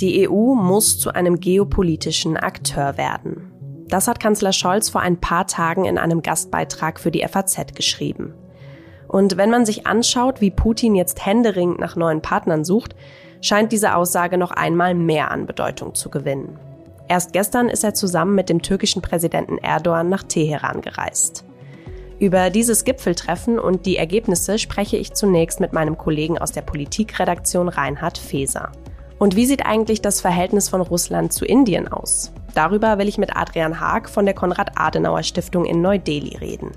Die EU muss zu einem geopolitischen Akteur werden. Das hat Kanzler Scholz vor ein paar Tagen in einem Gastbeitrag für die FAZ geschrieben. Und wenn man sich anschaut, wie Putin jetzt händeringend nach neuen Partnern sucht, scheint diese Aussage noch einmal mehr an Bedeutung zu gewinnen. Erst gestern ist er zusammen mit dem türkischen Präsidenten Erdogan nach Teheran gereist. Über dieses Gipfeltreffen und die Ergebnisse spreche ich zunächst mit meinem Kollegen aus der Politikredaktion Reinhard Feser. Und wie sieht eigentlich das Verhältnis von Russland zu Indien aus? Darüber will ich mit Adrian Haag von der Konrad-Adenauer-Stiftung in Neu-Delhi reden.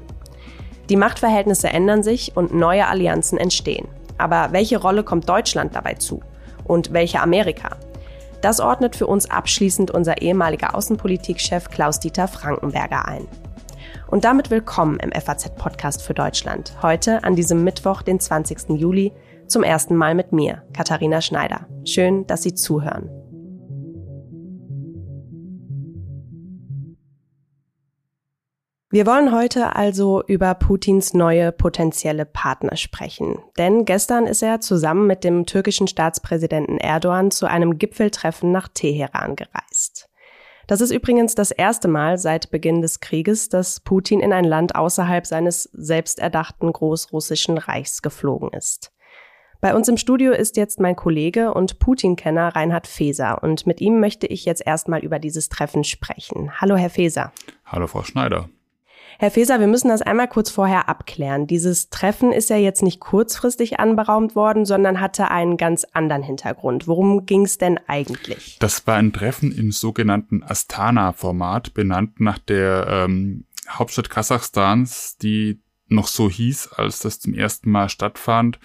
Die Machtverhältnisse ändern sich und neue Allianzen entstehen. Aber welche Rolle kommt Deutschland dabei zu? Und welche Amerika? Das ordnet für uns abschließend unser ehemaliger Außenpolitikchef Klaus-Dieter Frankenberger ein. Und damit willkommen im FAZ-Podcast für Deutschland. Heute an diesem Mittwoch, den 20. Juli, zum ersten Mal mit mir, Katharina Schneider. Schön, dass Sie zuhören. Wir wollen heute also über Putins neue potenzielle Partner sprechen. Denn gestern ist er zusammen mit dem türkischen Staatspräsidenten Erdogan zu einem Gipfeltreffen nach Teheran gereist. Das ist übrigens das erste Mal seit Beginn des Krieges, dass Putin in ein Land außerhalb seines selbsterdachten großrussischen Reichs geflogen ist. Bei uns im Studio ist jetzt mein Kollege und Putin-Kenner Reinhard Feser und mit ihm möchte ich jetzt erstmal über dieses Treffen sprechen. Hallo, Herr Feser. Hallo, Frau Schneider. Herr Feser, wir müssen das einmal kurz vorher abklären. Dieses Treffen ist ja jetzt nicht kurzfristig anberaumt worden, sondern hatte einen ganz anderen Hintergrund. Worum ging es denn eigentlich? Das war ein Treffen im sogenannten Astana-Format, benannt nach der ähm, Hauptstadt Kasachstans, die noch so hieß, als das zum ersten Mal stattfand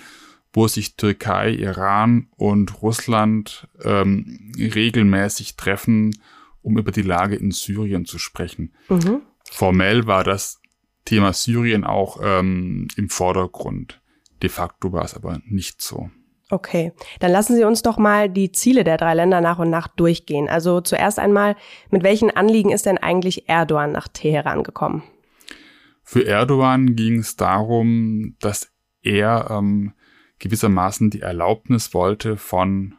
wo sich Türkei, Iran und Russland ähm, regelmäßig treffen, um über die Lage in Syrien zu sprechen. Mhm. Formell war das Thema Syrien auch ähm, im Vordergrund. De facto war es aber nicht so. Okay, dann lassen Sie uns doch mal die Ziele der drei Länder nach und nach durchgehen. Also zuerst einmal, mit welchen Anliegen ist denn eigentlich Erdogan nach Teheran gekommen? Für Erdogan ging es darum, dass er ähm, gewissermaßen die Erlaubnis wollte von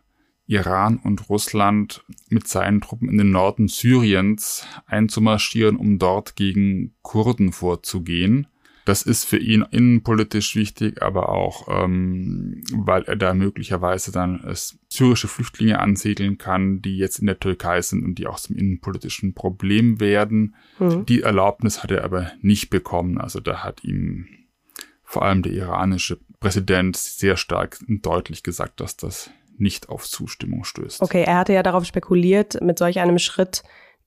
Iran und Russland mit seinen Truppen in den Norden Syriens einzumarschieren, um dort gegen Kurden vorzugehen. Das ist für ihn innenpolitisch wichtig, aber auch, ähm, weil er da möglicherweise dann es syrische Flüchtlinge ansiedeln kann, die jetzt in der Türkei sind und die auch zum innenpolitischen Problem werden. Mhm. Die Erlaubnis hat er aber nicht bekommen. Also da hat ihm vor allem der iranische Präsident sehr stark und deutlich gesagt, dass das nicht auf Zustimmung stößt. Okay, er hatte ja darauf spekuliert, mit solch einem Schritt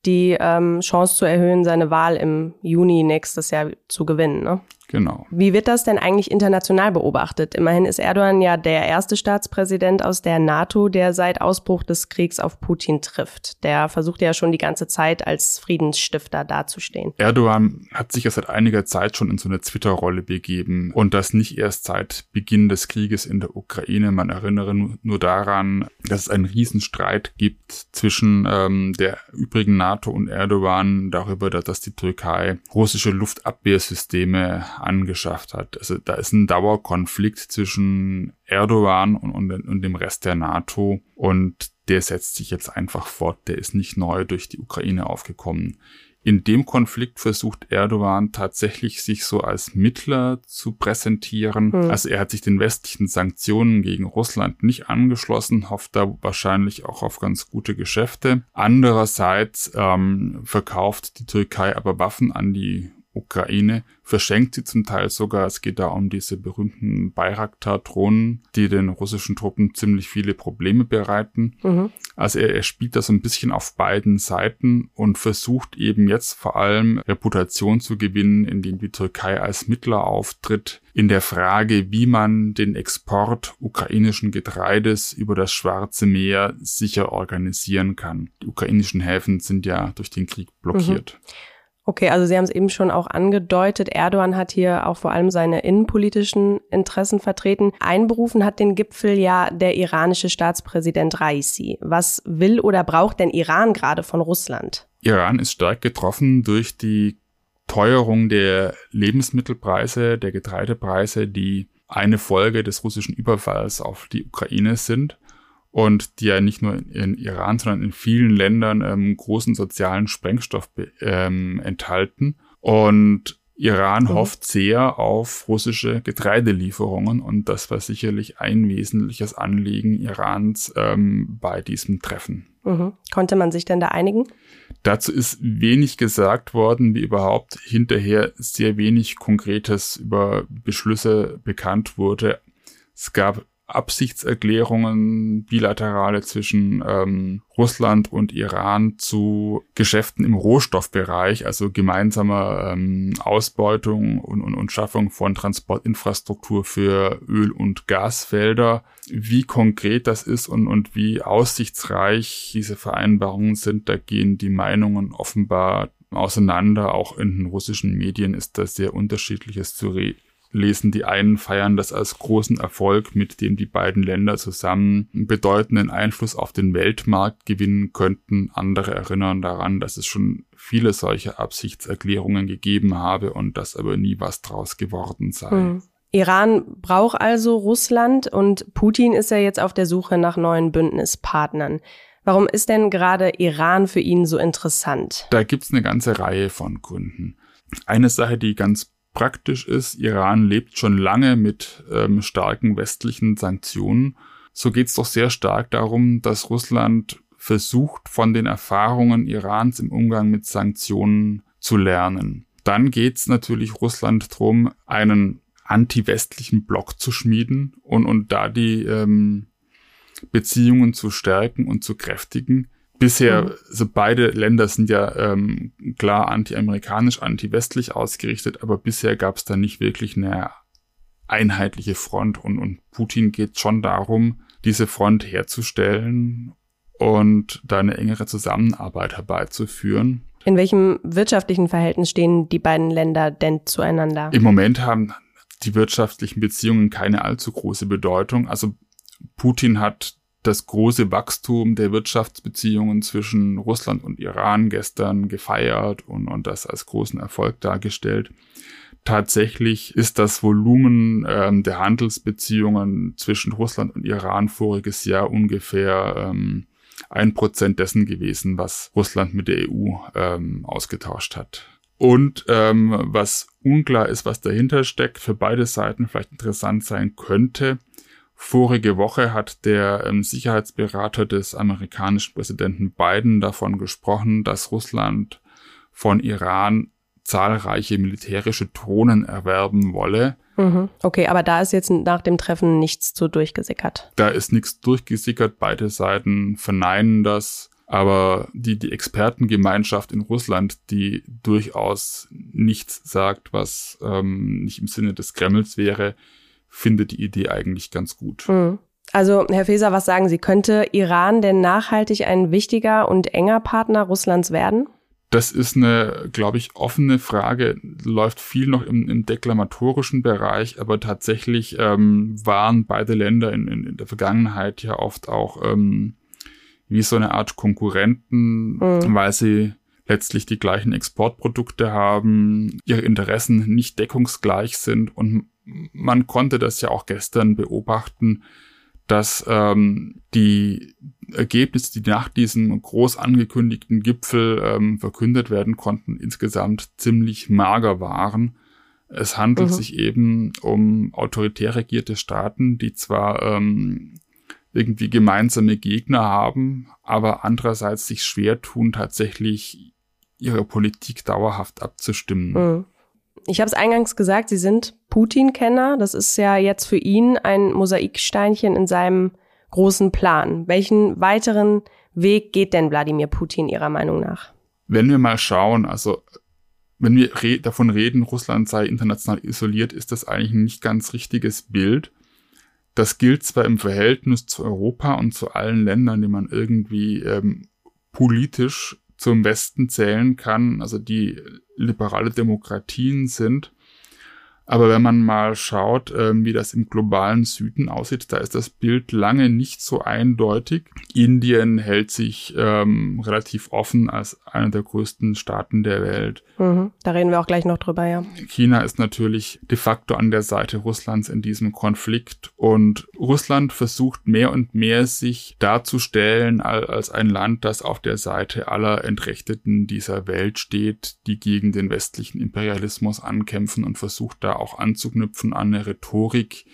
die ähm, Chance zu erhöhen, seine Wahl im Juni nächstes Jahr zu gewinnen. Ne? Genau. Wie wird das denn eigentlich international beobachtet? Immerhin ist Erdogan ja der erste Staatspräsident aus der NATO, der seit Ausbruch des Kriegs auf Putin trifft. Der versucht ja schon die ganze Zeit als Friedensstifter dazustehen. Erdogan hat sich ja seit einiger Zeit schon in so eine Twitter-Rolle begeben und das nicht erst seit Beginn des Krieges in der Ukraine. Man erinnere nur daran, dass es einen Riesenstreit gibt zwischen ähm, der übrigen NATO und Erdogan darüber, dass die Türkei russische Luftabwehrsysteme angeschafft hat. Also da ist ein Dauerkonflikt zwischen Erdogan und, und, und dem Rest der NATO und der setzt sich jetzt einfach fort. Der ist nicht neu durch die Ukraine aufgekommen. In dem Konflikt versucht Erdogan tatsächlich sich so als Mittler zu präsentieren. Hm. Also er hat sich den westlichen Sanktionen gegen Russland nicht angeschlossen, hofft da wahrscheinlich auch auf ganz gute Geschäfte. Andererseits ähm, verkauft die Türkei aber Waffen an die Ukraine, verschenkt sie zum Teil sogar. Es geht da um diese berühmten Bayraktar-Drohnen, die den russischen Truppen ziemlich viele Probleme bereiten. Mhm. Also er, er spielt da so ein bisschen auf beiden Seiten und versucht eben jetzt vor allem Reputation zu gewinnen, indem die Türkei als Mittler auftritt in der Frage, wie man den Export ukrainischen Getreides über das Schwarze Meer sicher organisieren kann. Die ukrainischen Häfen sind ja durch den Krieg blockiert. Mhm. Okay, also Sie haben es eben schon auch angedeutet. Erdogan hat hier auch vor allem seine innenpolitischen Interessen vertreten. Einberufen hat den Gipfel ja der iranische Staatspräsident Raisi. Was will oder braucht denn Iran gerade von Russland? Iran ist stark getroffen durch die Teuerung der Lebensmittelpreise, der Getreidepreise, die eine Folge des russischen Überfalls auf die Ukraine sind. Und die ja nicht nur in Iran, sondern in vielen Ländern ähm, großen sozialen Sprengstoff ähm, enthalten. Und Iran mhm. hofft sehr auf russische Getreidelieferungen und das war sicherlich ein wesentliches Anliegen Irans ähm, bei diesem Treffen. Mhm. Konnte man sich denn da einigen? Dazu ist wenig gesagt worden, wie überhaupt hinterher sehr wenig Konkretes über Beschlüsse bekannt wurde. Es gab Absichtserklärungen, bilaterale zwischen ähm, Russland und Iran zu Geschäften im Rohstoffbereich, also gemeinsamer ähm, Ausbeutung und, und, und Schaffung von Transportinfrastruktur für Öl- und Gasfelder. Wie konkret das ist und, und wie aussichtsreich diese Vereinbarungen sind, da gehen die Meinungen offenbar auseinander. Auch in den russischen Medien ist das sehr unterschiedliches zu lesen. Die einen feiern das als großen Erfolg, mit dem die beiden Länder zusammen bedeutenden Einfluss auf den Weltmarkt gewinnen könnten. Andere erinnern daran, dass es schon viele solche Absichtserklärungen gegeben habe und dass aber nie was draus geworden sei. Hm. Iran braucht also Russland und Putin ist ja jetzt auf der Suche nach neuen Bündnispartnern. Warum ist denn gerade Iran für ihn so interessant? Da gibt's eine ganze Reihe von Gründen. Eine Sache, die ganz praktisch ist, Iran lebt schon lange mit ähm, starken westlichen Sanktionen. So geht es doch sehr stark darum, dass Russland versucht, von den Erfahrungen Irans im Umgang mit Sanktionen zu lernen. Dann geht es natürlich Russland darum, einen anti-westlichen Block zu schmieden und, und da die ähm, Beziehungen zu stärken und zu kräftigen. Bisher, mhm. also beide Länder sind ja ähm, klar anti-amerikanisch, anti-westlich ausgerichtet, aber bisher gab es da nicht wirklich eine einheitliche Front und, und Putin geht schon darum, diese Front herzustellen und da eine engere Zusammenarbeit herbeizuführen. In welchem wirtschaftlichen Verhältnis stehen die beiden Länder denn zueinander? Im Moment haben die wirtschaftlichen Beziehungen keine allzu große Bedeutung. Also Putin hat das große Wachstum der Wirtschaftsbeziehungen zwischen Russland und Iran gestern gefeiert und, und das als großen Erfolg dargestellt. Tatsächlich ist das Volumen ähm, der Handelsbeziehungen zwischen Russland und Iran voriges Jahr ungefähr ähm, ein Prozent dessen gewesen, was Russland mit der EU ähm, ausgetauscht hat. Und ähm, was unklar ist, was dahinter steckt, für beide Seiten vielleicht interessant sein könnte, Vorige Woche hat der ähm, Sicherheitsberater des amerikanischen Präsidenten Biden davon gesprochen, dass Russland von Iran zahlreiche militärische Drohnen erwerben wolle. Mhm. Okay, aber da ist jetzt nach dem Treffen nichts zu durchgesickert. Da ist nichts durchgesickert. Beide Seiten verneinen das. Aber die, die Expertengemeinschaft in Russland, die durchaus nichts sagt, was ähm, nicht im Sinne des Kremls wäre, finde die Idee eigentlich ganz gut. Mhm. Also, Herr Feser, was sagen Sie? Könnte Iran denn nachhaltig ein wichtiger und enger Partner Russlands werden? Das ist eine, glaube ich, offene Frage. Läuft viel noch im, im deklamatorischen Bereich, aber tatsächlich ähm, waren beide Länder in, in, in, der Vergangenheit ja oft auch ähm, wie so eine Art Konkurrenten, mhm. weil sie letztlich die gleichen Exportprodukte haben, ihre Interessen nicht deckungsgleich sind und man konnte das ja auch gestern beobachten, dass ähm, die Ergebnisse, die nach diesem groß angekündigten Gipfel ähm, verkündet werden konnten, insgesamt ziemlich mager waren. Es handelt mhm. sich eben um autoritär regierte Staaten, die zwar ähm, irgendwie gemeinsame Gegner haben, aber andererseits sich schwer tun, tatsächlich ihre Politik dauerhaft abzustimmen. Mhm. Ich habe es eingangs gesagt, Sie sind Putin-Kenner. Das ist ja jetzt für ihn ein Mosaiksteinchen in seinem großen Plan. Welchen weiteren Weg geht denn Wladimir Putin Ihrer Meinung nach? Wenn wir mal schauen, also wenn wir re davon reden, Russland sei international isoliert, ist das eigentlich ein nicht ganz richtiges Bild. Das gilt zwar im Verhältnis zu Europa und zu allen Ländern, die man irgendwie ähm, politisch zum Westen zählen kann, also die liberale Demokratien sind. Aber wenn man mal schaut, ähm, wie das im globalen Süden aussieht, da ist das Bild lange nicht so eindeutig. Indien hält sich ähm, relativ offen als einer der größten Staaten der Welt. Mhm, da reden wir auch gleich noch drüber, ja. China ist natürlich de facto an der Seite Russlands in diesem Konflikt und Russland versucht mehr und mehr sich darzustellen als ein Land, das auf der Seite aller Entrechteten dieser Welt steht, die gegen den westlichen Imperialismus ankämpfen und versucht da auch anzuknüpfen an eine Rhetorik,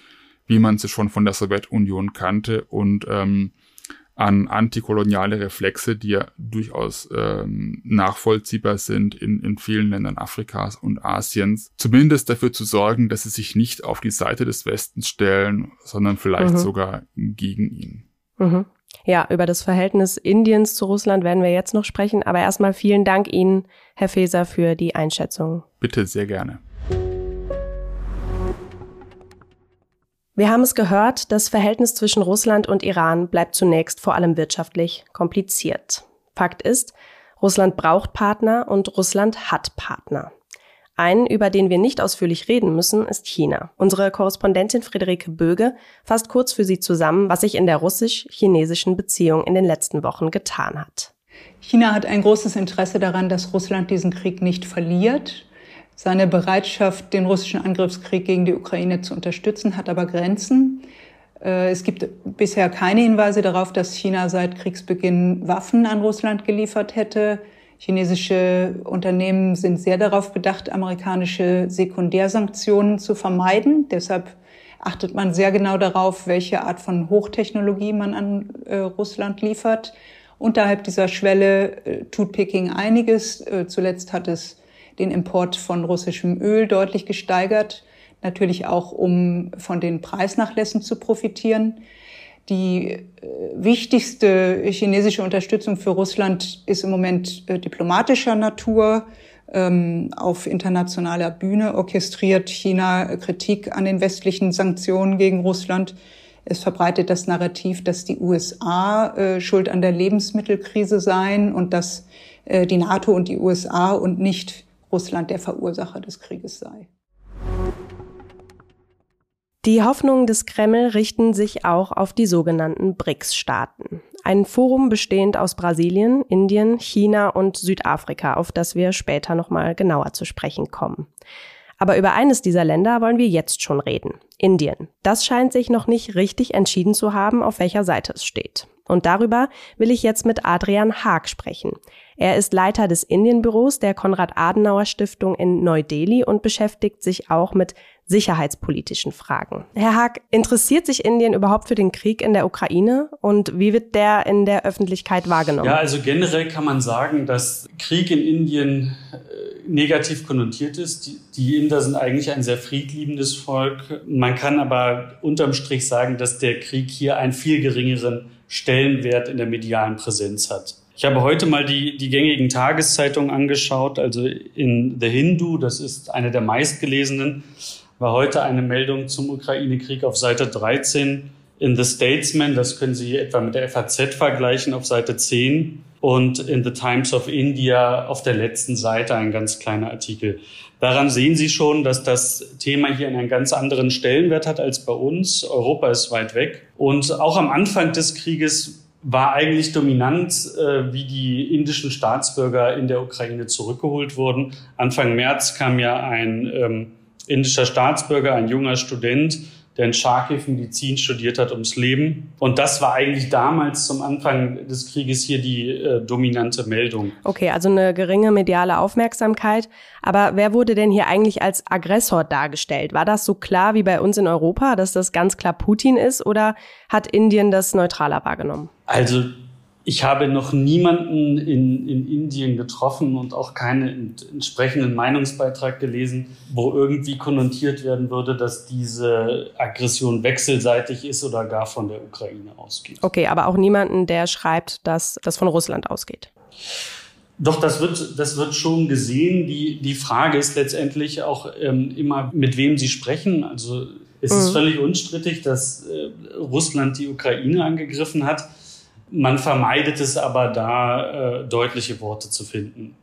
wie man sie schon von der Sowjetunion kannte und ähm, an antikoloniale Reflexe, die ja durchaus ähm, nachvollziehbar sind in, in vielen Ländern Afrikas und Asiens, zumindest dafür zu sorgen, dass sie sich nicht auf die Seite des Westens stellen, sondern vielleicht mhm. sogar gegen ihn. Mhm. Ja, über das Verhältnis Indiens zu Russland werden wir jetzt noch sprechen, aber erstmal vielen Dank Ihnen, Herr Feser, für die Einschätzung. Bitte sehr gerne. Wir haben es gehört, das Verhältnis zwischen Russland und Iran bleibt zunächst vor allem wirtschaftlich kompliziert. Fakt ist, Russland braucht Partner und Russland hat Partner. Einen, über den wir nicht ausführlich reden müssen, ist China. Unsere Korrespondentin Friederike Böge fasst kurz für Sie zusammen, was sich in der russisch-chinesischen Beziehung in den letzten Wochen getan hat. China hat ein großes Interesse daran, dass Russland diesen Krieg nicht verliert. Seine Bereitschaft, den russischen Angriffskrieg gegen die Ukraine zu unterstützen, hat aber Grenzen. Äh, es gibt bisher keine Hinweise darauf, dass China seit Kriegsbeginn Waffen an Russland geliefert hätte. Chinesische Unternehmen sind sehr darauf bedacht, amerikanische Sekundärsanktionen zu vermeiden. Deshalb achtet man sehr genau darauf, welche Art von Hochtechnologie man an äh, Russland liefert. Unterhalb dieser Schwelle äh, tut Peking einiges. Zuletzt hat es den Import von russischem Öl deutlich gesteigert, natürlich auch um von den Preisnachlässen zu profitieren. Die äh, wichtigste chinesische Unterstützung für Russland ist im Moment äh, diplomatischer Natur. Ähm, auf internationaler Bühne orchestriert China Kritik an den westlichen Sanktionen gegen Russland. Es verbreitet das Narrativ, dass die USA äh, schuld an der Lebensmittelkrise seien und dass die NATO und die USA und nicht Russland der Verursacher des Krieges sei. Die Hoffnungen des Kreml richten sich auch auf die sogenannten BRICS-Staaten. Ein Forum bestehend aus Brasilien, Indien, China und Südafrika, auf das wir später nochmal genauer zu sprechen kommen. Aber über eines dieser Länder wollen wir jetzt schon reden. Indien. Das scheint sich noch nicht richtig entschieden zu haben, auf welcher Seite es steht. Und darüber will ich jetzt mit Adrian Haag sprechen. Er ist Leiter des Indienbüros der Konrad-Adenauer-Stiftung in Neu-Delhi und beschäftigt sich auch mit sicherheitspolitischen Fragen. Herr Haag, interessiert sich Indien überhaupt für den Krieg in der Ukraine und wie wird der in der Öffentlichkeit wahrgenommen? Ja, also generell kann man sagen, dass Krieg in Indien äh, negativ konnotiert ist. Die, die Inder sind eigentlich ein sehr friedliebendes Volk. Man kann aber unterm Strich sagen, dass der Krieg hier einen viel geringeren Stellenwert in der medialen Präsenz hat. Ich habe heute mal die, die gängigen Tageszeitungen angeschaut. Also in The Hindu, das ist eine der meistgelesenen, war heute eine Meldung zum Ukraine-Krieg auf Seite 13. In The Statesman, das können Sie etwa mit der FAZ vergleichen, auf Seite 10. Und in The Times of India auf der letzten Seite ein ganz kleiner Artikel. Daran sehen Sie schon, dass das Thema hier einen ganz anderen Stellenwert hat als bei uns. Europa ist weit weg. Und auch am Anfang des Krieges war eigentlich dominant, äh, wie die indischen Staatsbürger in der Ukraine zurückgeholt wurden. Anfang März kam ja ein ähm, indischer Staatsbürger, ein junger Student, der in Charkiw Medizin studiert hat, ums Leben. Und das war eigentlich damals zum Anfang des Krieges hier die äh, dominante Meldung. Okay, also eine geringe mediale Aufmerksamkeit. Aber wer wurde denn hier eigentlich als Aggressor dargestellt? War das so klar wie bei uns in Europa, dass das ganz klar Putin ist oder hat Indien das neutraler wahrgenommen? Also ich habe noch niemanden in, in Indien getroffen und auch keinen entsprechenden Meinungsbeitrag gelesen, wo irgendwie konnotiert werden würde, dass diese Aggression wechselseitig ist oder gar von der Ukraine ausgeht. Okay, aber auch niemanden, der schreibt, dass das von Russland ausgeht. Doch, das wird, das wird schon gesehen. Die, die Frage ist letztendlich auch ähm, immer, mit wem Sie sprechen. Also es mhm. ist völlig unstrittig, dass äh, Russland die Ukraine angegriffen hat. Man vermeidet es aber da, äh, deutliche Worte zu finden.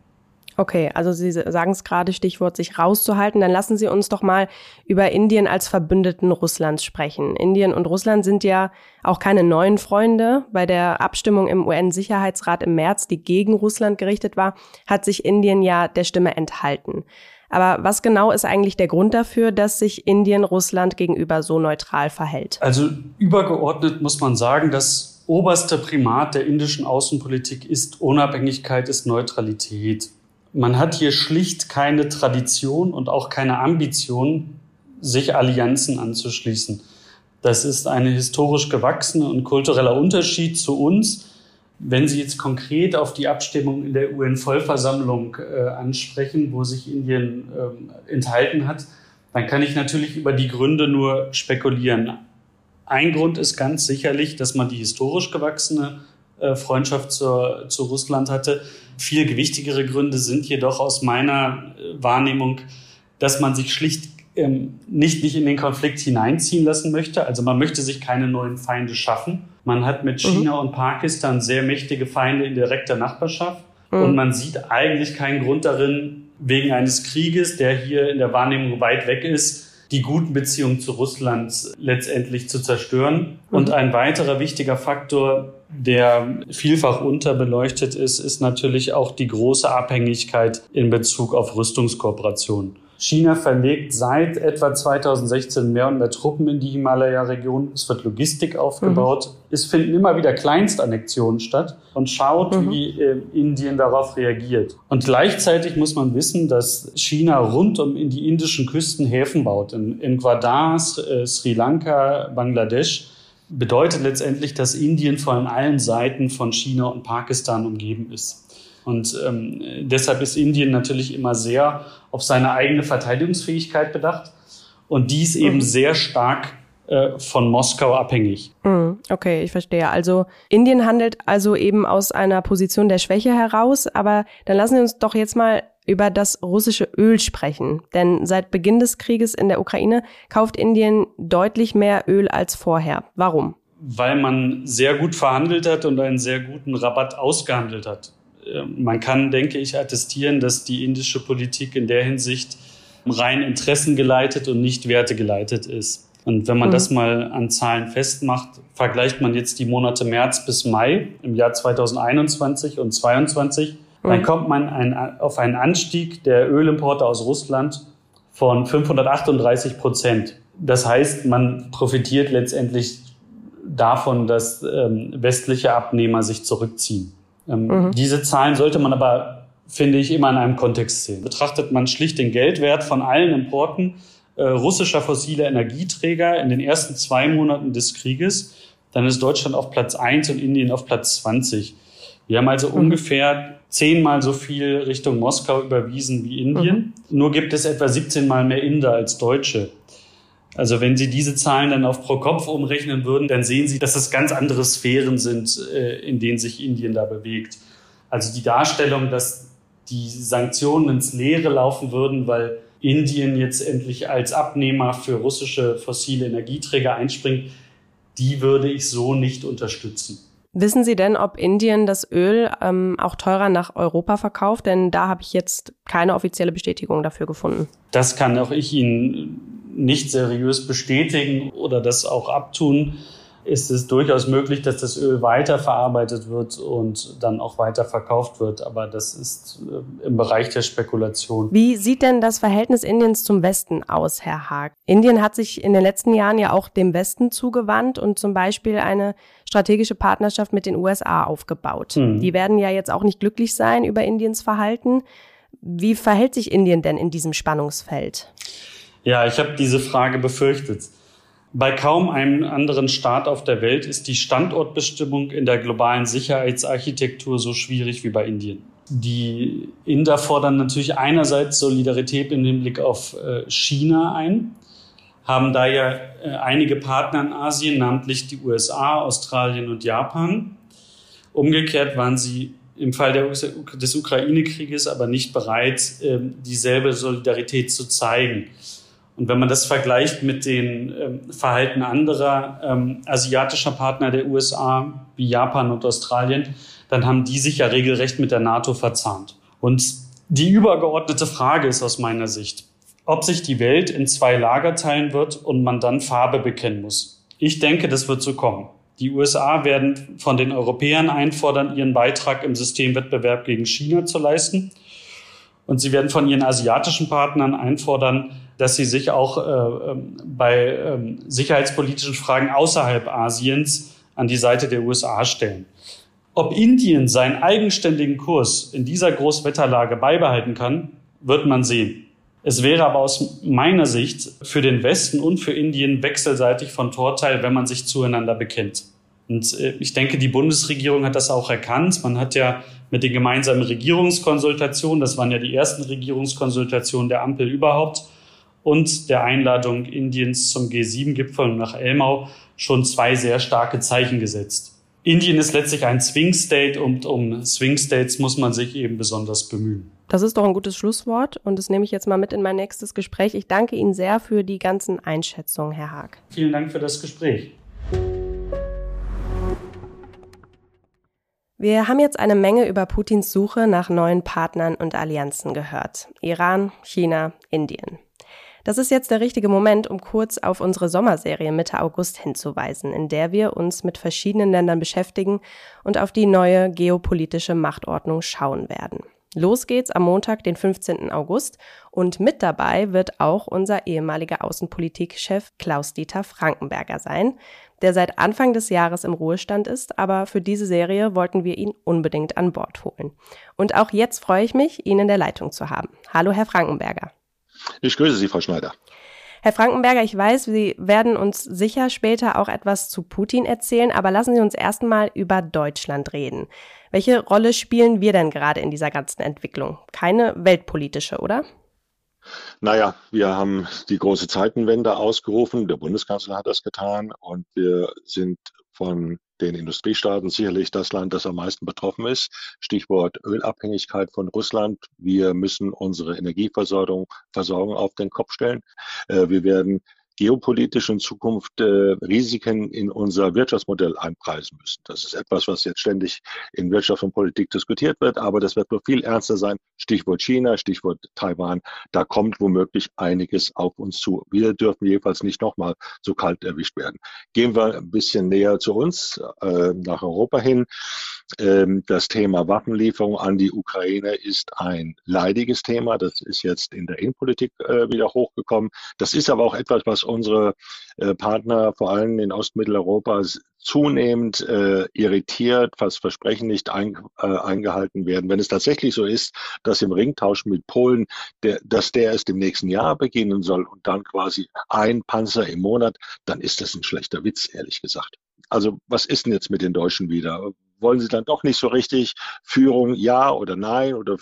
Okay, also Sie sagen es gerade, Stichwort sich rauszuhalten. Dann lassen Sie uns doch mal über Indien als Verbündeten Russlands sprechen. Indien und Russland sind ja auch keine neuen Freunde. Bei der Abstimmung im UN-Sicherheitsrat im März, die gegen Russland gerichtet war, hat sich Indien ja der Stimme enthalten. Aber was genau ist eigentlich der Grund dafür, dass sich Indien Russland gegenüber so neutral verhält? Also übergeordnet muss man sagen, dass oberster Primat der indischen Außenpolitik ist Unabhängigkeit, ist Neutralität. Man hat hier schlicht keine Tradition und auch keine Ambition, sich Allianzen anzuschließen. Das ist ein historisch gewachsener und kultureller Unterschied zu uns. Wenn Sie jetzt konkret auf die Abstimmung in der UN-Vollversammlung äh, ansprechen, wo sich Indien äh, enthalten hat, dann kann ich natürlich über die Gründe nur spekulieren. Ein Grund ist ganz sicherlich, dass man die historisch gewachsene äh, Freundschaft zur, zu Russland hatte. Viel gewichtigere Gründe sind jedoch aus meiner äh, Wahrnehmung, dass man sich schlicht ähm, nicht, nicht in den Konflikt hineinziehen lassen möchte. Also man möchte sich keine neuen Feinde schaffen. Man hat mit mhm. China mhm. und Pakistan sehr mächtige Feinde in direkter Nachbarschaft. Mhm. Und man sieht eigentlich keinen Grund darin, wegen eines Krieges, der hier in der Wahrnehmung weit weg ist, die guten Beziehungen zu Russland letztendlich zu zerstören. Mhm. Und ein weiterer wichtiger Faktor, der vielfach unterbeleuchtet ist, ist natürlich auch die große Abhängigkeit in Bezug auf Rüstungskooperation. China verlegt seit etwa 2016 mehr und mehr Truppen in die Himalaya-Region. Es wird Logistik aufgebaut. Mhm. Es finden immer wieder Kleinstannexionen statt und schaut, mhm. wie äh, Indien darauf reagiert. Und gleichzeitig muss man wissen, dass China rund um in die indischen Küsten Häfen baut. In, in Gwadar, äh, Sri Lanka, Bangladesch. Bedeutet letztendlich, dass Indien von allen Seiten von China und Pakistan umgeben ist. Und ähm, deshalb ist Indien natürlich immer sehr auf seine eigene Verteidigungsfähigkeit bedacht. Und dies eben mhm. sehr stark äh, von Moskau abhängig. Mhm. Okay, ich verstehe. Also Indien handelt also eben aus einer Position der Schwäche heraus. Aber dann lassen Sie uns doch jetzt mal über das russische Öl sprechen. Denn seit Beginn des Krieges in der Ukraine kauft Indien deutlich mehr Öl als vorher. Warum? Weil man sehr gut verhandelt hat und einen sehr guten Rabatt ausgehandelt hat. Ähm, man kann, denke ich, attestieren, dass die indische Politik in der Hinsicht rein interessengeleitet und nicht wertegeleitet ist. Und wenn man mhm. das mal an Zahlen festmacht, vergleicht man jetzt die Monate März bis Mai im Jahr 2021 und 2022, mhm. dann kommt man ein, auf einen Anstieg der Ölimporte aus Russland von 538 Prozent. Das heißt, man profitiert letztendlich davon, dass ähm, westliche Abnehmer sich zurückziehen. Ähm, mhm. Diese Zahlen sollte man aber, finde ich, immer in einem Kontext sehen. Betrachtet man schlicht den Geldwert von allen Importen äh, russischer fossiler Energieträger in den ersten zwei Monaten des Krieges, dann ist Deutschland auf Platz eins und Indien auf Platz 20. Wir haben also mhm. ungefähr zehnmal so viel Richtung Moskau überwiesen wie Indien. Mhm. Nur gibt es etwa 17 Mal mehr Inder als Deutsche. Also wenn Sie diese Zahlen dann auf pro Kopf umrechnen würden, dann sehen Sie, dass das ganz andere Sphären sind, äh, in denen sich Indien da bewegt. Also die Darstellung, dass die Sanktionen ins Leere laufen würden, weil Indien jetzt endlich als Abnehmer für russische fossile Energieträger einspringt, die würde ich so nicht unterstützen. Wissen Sie denn, ob Indien das Öl ähm, auch teurer nach Europa verkauft? Denn da habe ich jetzt keine offizielle Bestätigung dafür gefunden. Das kann auch ich Ihnen nicht seriös bestätigen oder das auch abtun, ist es durchaus möglich, dass das Öl weiterverarbeitet wird und dann auch weiter verkauft wird. Aber das ist äh, im Bereich der Spekulation. Wie sieht denn das Verhältnis Indiens zum Westen aus, Herr Haag? Indien hat sich in den letzten Jahren ja auch dem Westen zugewandt und zum Beispiel eine strategische Partnerschaft mit den USA aufgebaut. Hm. Die werden ja jetzt auch nicht glücklich sein über Indiens Verhalten. Wie verhält sich Indien denn in diesem Spannungsfeld? Ja, ich habe diese Frage befürchtet. Bei kaum einem anderen Staat auf der Welt ist die Standortbestimmung in der globalen Sicherheitsarchitektur so schwierig wie bei Indien. Die Inder fordern natürlich einerseits Solidarität im Hinblick auf äh, China ein, haben da ja äh, einige Partner in Asien, namentlich die USA, Australien und Japan. Umgekehrt waren sie im Fall des Ukraine-Krieges aber nicht bereit, ähm, dieselbe Solidarität zu zeigen. Und wenn man das vergleicht mit den ähm, Verhalten anderer ähm, asiatischer Partner der USA, wie Japan und Australien, dann haben die sich ja regelrecht mit der NATO verzahnt. Und Die übergeordnete Frage ist aus meiner Sicht, ob sich die Welt in zwei Lager teilen wird und man dann Farbe bekennen muss. Ich denke, das wird so kommen. Die USA werden von den Europäern einfordern, ihren Beitrag im Systemwettbewerb gegen China zu leisten. Und sie werden von ihren asiatischen Partnern einfordern, dass sie sich auch äh, ähm, bei äh, sicherheitspolitischen Fragen außerhalb Asiens an die Seite der USA stellen. Ob Indien seinen eigenständigen Kurs in dieser Großwetterlage beibehalten kann, wird man sehen. Es wäre aber aus meiner Sicht für den Westen und für Indien wechselseitig von Vorteil, wenn man sich zueinander bekennt. Und äh, ich denke, die Bundesregierung hat das auch erkannt. Man hat ja mit den gemeinsamen Regierungskonsultationen, das waren ja die ersten Regierungskonsultationen der Ampel überhaupt, und der Einladung Indiens zum G7-Gipfel nach Elmau schon zwei sehr starke Zeichen gesetzt. Indien ist letztlich ein Swing State und um Swing States muss man sich eben besonders bemühen. Das ist doch ein gutes Schlusswort und das nehme ich jetzt mal mit in mein nächstes Gespräch. Ich danke Ihnen sehr für die ganzen Einschätzungen, Herr Haag. Vielen Dank für das Gespräch. Wir haben jetzt eine Menge über Putins Suche nach neuen Partnern und Allianzen gehört. Iran, China, Indien. Das ist jetzt der richtige Moment, um kurz auf unsere Sommerserie Mitte August hinzuweisen, in der wir uns mit verschiedenen Ländern beschäftigen und auf die neue geopolitische Machtordnung schauen werden. Los geht's am Montag, den 15. August und mit dabei wird auch unser ehemaliger Außenpolitikchef Klaus-Dieter Frankenberger sein, der seit Anfang des Jahres im Ruhestand ist, aber für diese Serie wollten wir ihn unbedingt an Bord holen. Und auch jetzt freue ich mich, ihn in der Leitung zu haben. Hallo, Herr Frankenberger. Ich grüße Sie, Frau Schneider. Herr Frankenberger, ich weiß, Sie werden uns sicher später auch etwas zu Putin erzählen, aber lassen Sie uns erstmal über Deutschland reden. Welche Rolle spielen wir denn gerade in dieser ganzen Entwicklung? Keine weltpolitische, oder? Naja, wir haben die große Zeitenwende ausgerufen. Der Bundeskanzler hat das getan und wir sind von den Industriestaaten sicherlich das Land, das am meisten betroffen ist. Stichwort Ölabhängigkeit von Russland. Wir müssen unsere Energieversorgung Versorgung auf den Kopf stellen. Äh, wir werden geopolitisch in Zukunft äh, Risiken in unser Wirtschaftsmodell einpreisen müssen. Das ist etwas, was jetzt ständig in Wirtschaft und Politik diskutiert wird, aber das wird noch viel ernster sein. Stichwort China, Stichwort Taiwan. Da kommt womöglich einiges auf uns zu. Wir dürfen jedenfalls nicht nochmal so kalt erwischt werden. Gehen wir ein bisschen näher zu uns, äh, nach Europa hin. Ähm, das Thema Waffenlieferung an die Ukraine ist ein leidiges Thema. Das ist jetzt in der Innenpolitik äh, wieder hochgekommen. Das ist aber auch etwas, was unsere äh, Partner, vor allem in Ostmitteleuropa, zunehmend äh, irritiert, falls Versprechen nicht ein, äh, eingehalten werden. Wenn es tatsächlich so ist, dass im Ringtausch mit Polen, der, dass der erst im nächsten Jahr beginnen soll und dann quasi ein Panzer im Monat, dann ist das ein schlechter Witz, ehrlich gesagt. Also was ist denn jetzt mit den Deutschen wieder? Wollen sie dann doch nicht so richtig Führung ja oder nein oder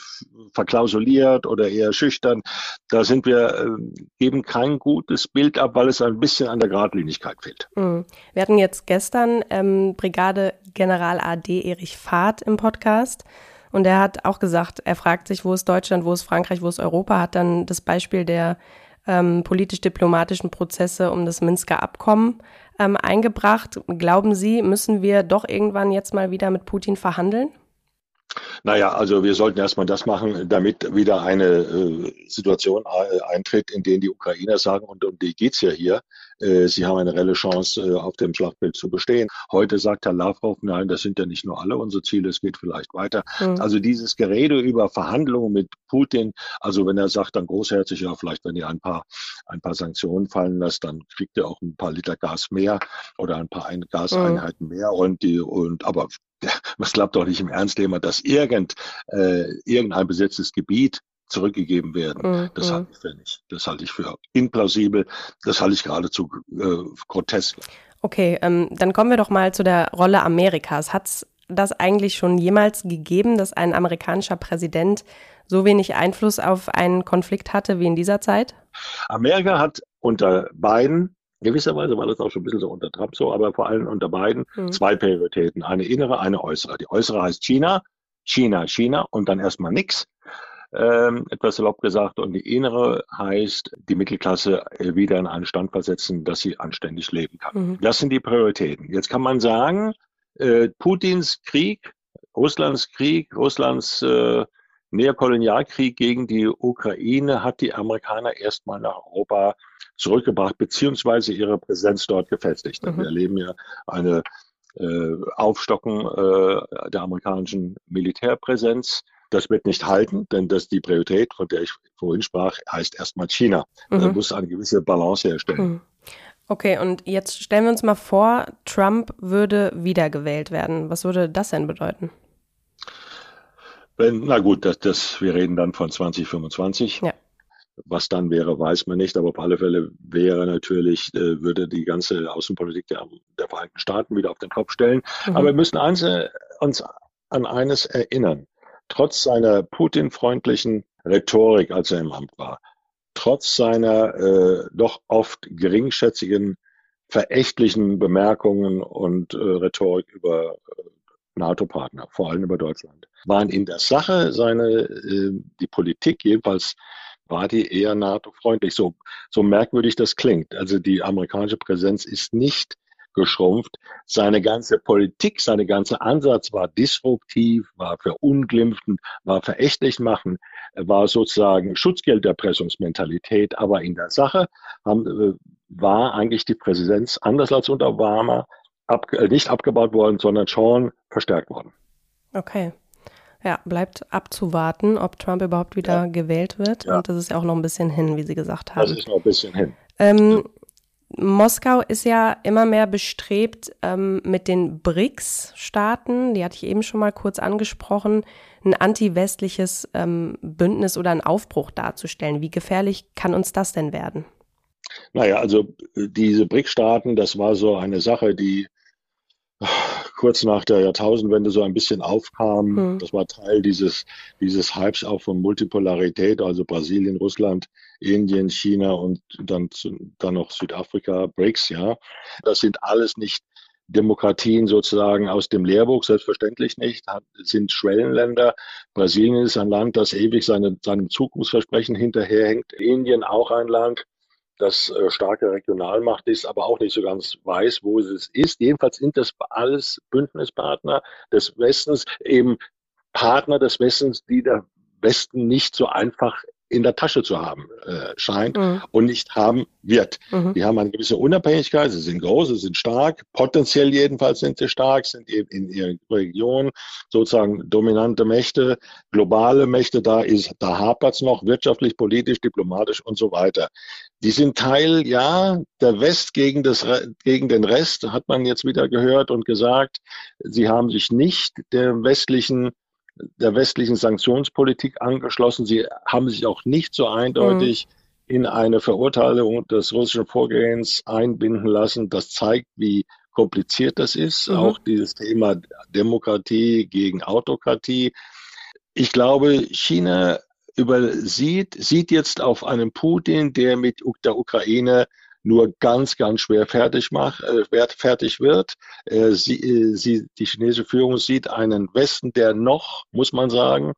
verklausuliert oder eher schüchtern. Da sind wir, äh, geben kein gutes Bild ab, weil es ein bisschen an der Gradlinigkeit fehlt. Mhm. Wir hatten jetzt gestern ähm, Brigade General AD Erich Fahrt im Podcast. Und er hat auch gesagt, er fragt sich, wo ist Deutschland, wo ist Frankreich, wo ist Europa, hat dann das Beispiel der ähm, politisch-diplomatischen Prozesse um das Minsker Abkommen ähm, eingebracht. Glauben Sie, müssen wir doch irgendwann jetzt mal wieder mit Putin verhandeln? Naja, also wir sollten erstmal das machen, damit wieder eine äh, Situation äh, eintritt, in der die Ukrainer sagen, und um die geht's ja hier, sie haben eine reelle Chance, äh, auf dem Schlachtfeld zu bestehen. Heute sagt Herr Lavrov, nein, das sind ja nicht nur alle unsere Ziele, es geht vielleicht weiter. Mhm. Also dieses Gerede über Verhandlungen mit Putin, also wenn er sagt, dann großherzig, ja, vielleicht wenn ihr ein paar, ein paar Sanktionen fallen lässt, dann kriegt ihr auch ein paar Liter Gas mehr oder ein paar Gaseinheiten mhm. mehr und die, und, aber was glaubt doch nicht im Ernst jemand, dass irgend, äh, irgendein besetztes Gebiet zurückgegeben werden. Mhm. Das halte ich für nicht. Das halte ich für implausibel. Das halte ich geradezu äh, grotesk. Okay, ähm, dann kommen wir doch mal zu der Rolle Amerikas. Hat es das eigentlich schon jemals gegeben, dass ein amerikanischer Präsident so wenig Einfluss auf einen Konflikt hatte wie in dieser Zeit? Amerika hat unter Biden gewisserweise war das auch schon ein bisschen so unter Trump so, aber vor allem unter Biden mhm. zwei Prioritäten. Eine innere, eine äußere. Die äußere heißt China, China, China und dann erstmal nichts ähm, etwas salopp gesagt. Und die innere heißt, die Mittelklasse wieder in einen Stand versetzen, dass sie anständig leben kann. Mhm. Das sind die Prioritäten. Jetzt kann man sagen, äh, Putins Krieg, Russlands Krieg, Russlands äh, Neokolonialkrieg gegen die Ukraine hat die Amerikaner erstmal nach Europa zurückgebracht, beziehungsweise ihre Präsenz dort gefestigt. Mhm. Wir erleben ja eine äh, Aufstocken äh, der amerikanischen Militärpräsenz. Das wird nicht halten, denn das die Priorität, von der ich vorhin sprach, heißt erstmal China. Mhm. Da muss eine gewisse Balance herstellen. Mhm. Okay, und jetzt stellen wir uns mal vor, Trump würde wiedergewählt werden. Was würde das denn bedeuten? Wenn, na gut, das, das, wir reden dann von 2025. Ja. Was dann wäre, weiß man nicht, aber auf alle Fälle wäre natürlich, äh, würde die ganze Außenpolitik der, der, Vereinigten Staaten wieder auf den Kopf stellen. Mhm. Aber wir müssen eins, äh, uns an eines erinnern. Trotz seiner Putin-freundlichen Rhetorik, als er im Amt war, trotz seiner äh, doch oft geringschätzigen, verächtlichen Bemerkungen und äh, Rhetorik über äh, NATO-Partner, vor allem über Deutschland, waren in der Sache seine, äh, die Politik, jedenfalls war die eher NATO-freundlich. So, so merkwürdig das klingt. Also die amerikanische Präsenz ist nicht geschrumpft. Seine ganze Politik, seine ganze Ansatz war disruptiv, war verunglimpfend, war verächtlich machen, war sozusagen Schutzgelderpressungsmentalität. Aber in der Sache haben, äh, war eigentlich die Präsenz, anders als unter Obama, ab, äh, nicht abgebaut worden, sondern schon verstärkt worden. Okay. Ja, bleibt abzuwarten, ob Trump überhaupt wieder ja. gewählt wird. Ja. Und das ist ja auch noch ein bisschen hin, wie Sie gesagt haben. Das ist noch ein bisschen hin. Ähm, Moskau ist ja immer mehr bestrebt, ähm, mit den BRICS-Staaten, die hatte ich eben schon mal kurz angesprochen, ein anti-westliches ähm, Bündnis oder einen Aufbruch darzustellen. Wie gefährlich kann uns das denn werden? Naja, also äh, diese BRICS-Staaten, das war so eine Sache, die kurz nach der Jahrtausendwende so ein bisschen aufkam. Mhm. Das war Teil dieses, dieses Hypes auch von Multipolarität, also Brasilien, Russland, Indien, China und dann, dann noch Südafrika, BRICS, ja. Das sind alles nicht Demokratien sozusagen aus dem Lehrbuch, selbstverständlich nicht, hat, sind Schwellenländer. Brasilien ist ein Land, das ewig seine, seinem Zukunftsversprechen hinterherhängt. Indien auch ein Land, das äh, starke Regionalmacht ist, aber auch nicht so ganz weiß, wo es ist. Jedenfalls sind das alles Bündnispartner des Westens, eben Partner des Westens, die der Westen nicht so einfach in der Tasche zu haben äh, scheint mhm. und nicht haben wird. Mhm. Die haben eine gewisse Unabhängigkeit, sie sind groß, sie sind stark, potenziell jedenfalls sind sie stark, sind eben in ihrer Region sozusagen dominante Mächte, globale Mächte, da ist, da hapert es noch wirtschaftlich, politisch, diplomatisch und so weiter. Die sind Teil, ja, der West gegen, das, gegen den Rest, hat man jetzt wieder gehört und gesagt. Sie haben sich nicht der westlichen der westlichen Sanktionspolitik angeschlossen. Sie haben sich auch nicht so eindeutig mhm. in eine Verurteilung des russischen Vorgehens einbinden lassen. Das zeigt, wie kompliziert das ist. Mhm. Auch dieses Thema Demokratie gegen Autokratie. Ich glaube, China übersieht, sieht jetzt auf einen Putin, der mit der Ukraine nur ganz, ganz schwer fertig macht, äh, fertig wird. Äh, sie, äh, sie, die chinesische Führung sieht einen Westen, der noch, muss man sagen,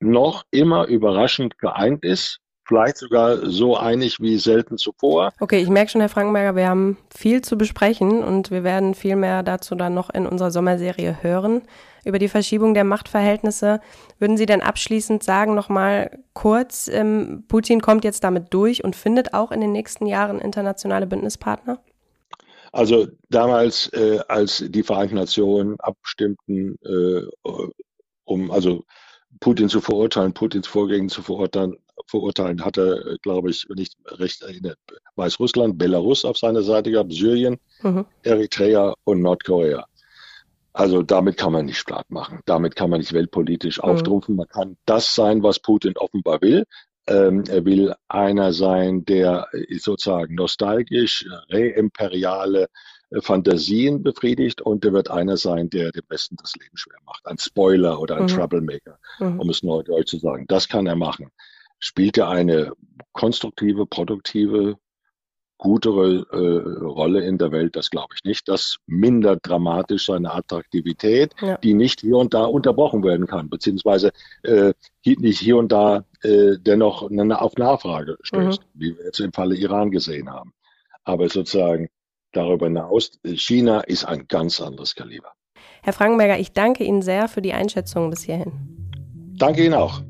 noch immer überraschend geeint ist, vielleicht sogar so einig wie selten zuvor. Okay, ich merke schon, Herr Frankenberger, wir haben viel zu besprechen und wir werden viel mehr dazu dann noch in unserer Sommerserie hören über die Verschiebung der Machtverhältnisse. Würden Sie denn abschließend sagen, nochmal kurz, ähm, Putin kommt jetzt damit durch und findet auch in den nächsten Jahren internationale Bündnispartner? Also damals, äh, als die Vereinten Nationen abstimmten, äh, um also Putin zu verurteilen, Putins Vorgänge zu verurteilen, verurteilen hatte, glaube ich, wenn ich recht erinnere, Weißrussland, Belarus auf seiner Seite gehabt, Syrien, mhm. Eritrea und Nordkorea. Also damit kann man nicht platt machen. Damit kann man nicht weltpolitisch mhm. auftrumpfen. Man kann das sein, was Putin offenbar will. Ähm, er will einer sein, der sozusagen nostalgisch, reimperiale äh, Fantasien befriedigt und er wird einer sein, der dem Westen das Leben schwer macht. Ein Spoiler oder ein mhm. Troublemaker, mhm. um es neudeutsch zu sagen. Das kann er machen. Spielt er eine konstruktive, produktive gutere äh, Rolle in der Welt, das glaube ich nicht. Das mindert dramatisch seine Attraktivität, ja. die nicht hier und da unterbrochen werden kann, beziehungsweise äh, nicht hier und da äh, dennoch auf Nachfrage stößt, mhm. wie wir jetzt im Falle Iran gesehen haben. Aber sozusagen darüber hinaus, China ist ein ganz anderes Kaliber. Herr Frankenberger, ich danke Ihnen sehr für die Einschätzung bis hierhin. Danke Ihnen auch.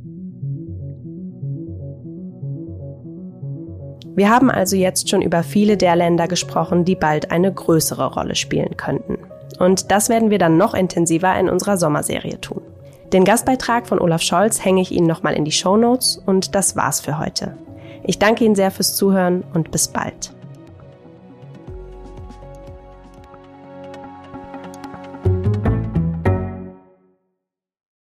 Wir haben also jetzt schon über viele der Länder gesprochen, die bald eine größere Rolle spielen könnten. Und das werden wir dann noch intensiver in unserer Sommerserie tun. Den Gastbeitrag von Olaf Scholz hänge ich Ihnen nochmal in die Show Notes und das war's für heute. Ich danke Ihnen sehr fürs Zuhören und bis bald.